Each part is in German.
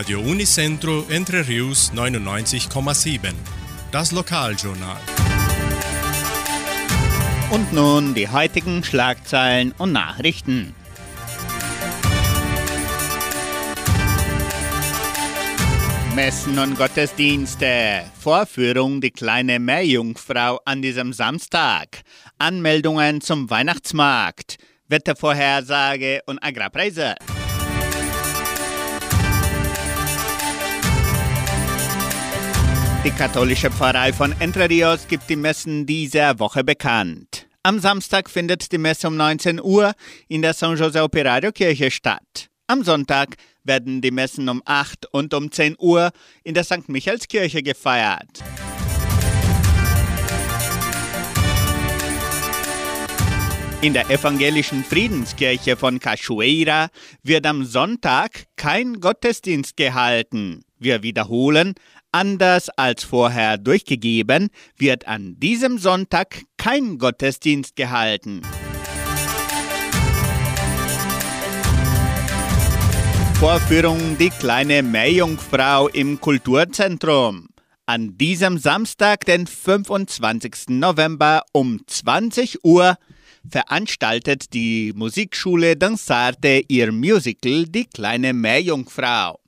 Radio Unicentro Entre Rius 99,7. Das Lokaljournal. Und nun die heutigen Schlagzeilen und Nachrichten. Messen und Gottesdienste. Vorführung Die kleine Meerjungfrau an diesem Samstag. Anmeldungen zum Weihnachtsmarkt. Wettervorhersage und Agrarpreise. Die katholische Pfarrei von Entre Rios gibt die Messen dieser Woche bekannt. Am Samstag findet die Messe um 19 Uhr in der San José Operario Kirche statt. Am Sonntag werden die Messen um 8 und um 10 Uhr in der St. Michaelskirche gefeiert. In der evangelischen Friedenskirche von Cachoeira wird am Sonntag kein Gottesdienst gehalten. Wir wiederholen, anders als vorher durchgegeben, wird an diesem Sonntag kein Gottesdienst gehalten. Vorführung Die kleine Meerjungfrau im Kulturzentrum. An diesem Samstag, den 25. November um 20 Uhr, veranstaltet die Musikschule Dansarte ihr Musical Die kleine Meerjungfrau.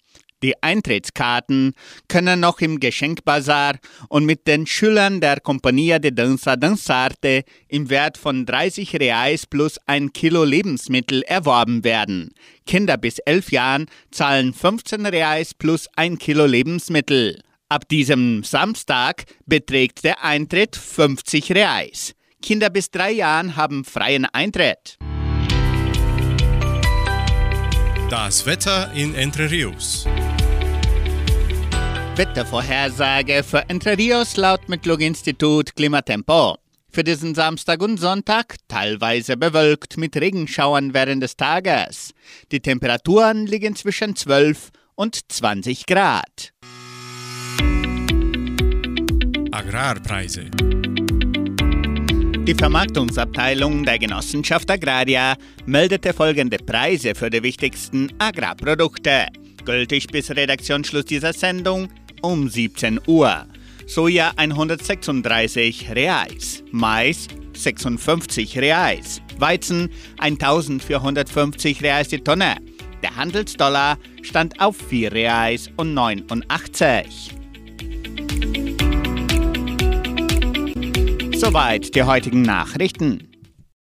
Die Eintrittskarten können noch im Geschenkbazar und mit den Schülern der Compagnia de Danza Danzarte im Wert von 30 Reais plus ein Kilo Lebensmittel erworben werden. Kinder bis 11 Jahren zahlen 15 Reais plus ein Kilo Lebensmittel. Ab diesem Samstag beträgt der Eintritt 50 Reais. Kinder bis drei Jahren haben freien Eintritt. Das Wetter in Entre Rios. Wettervorhersage für Entre Rios laut Metlog-Institut Klimatempo. Für diesen Samstag und Sonntag teilweise bewölkt mit Regenschauern während des Tages. Die Temperaturen liegen zwischen 12 und 20 Grad. Agrarpreise. Die Vermarktungsabteilung der Genossenschaft Agraria meldete folgende Preise für die wichtigsten Agrarprodukte. Gültig bis Redaktionsschluss dieser Sendung um 17 Uhr. Soja 136 Reais, Mais 56 Reais, Weizen 1450 Reais die Tonne. Der Handelsdollar stand auf 4 Reais und 89. Soweit die heutigen Nachrichten.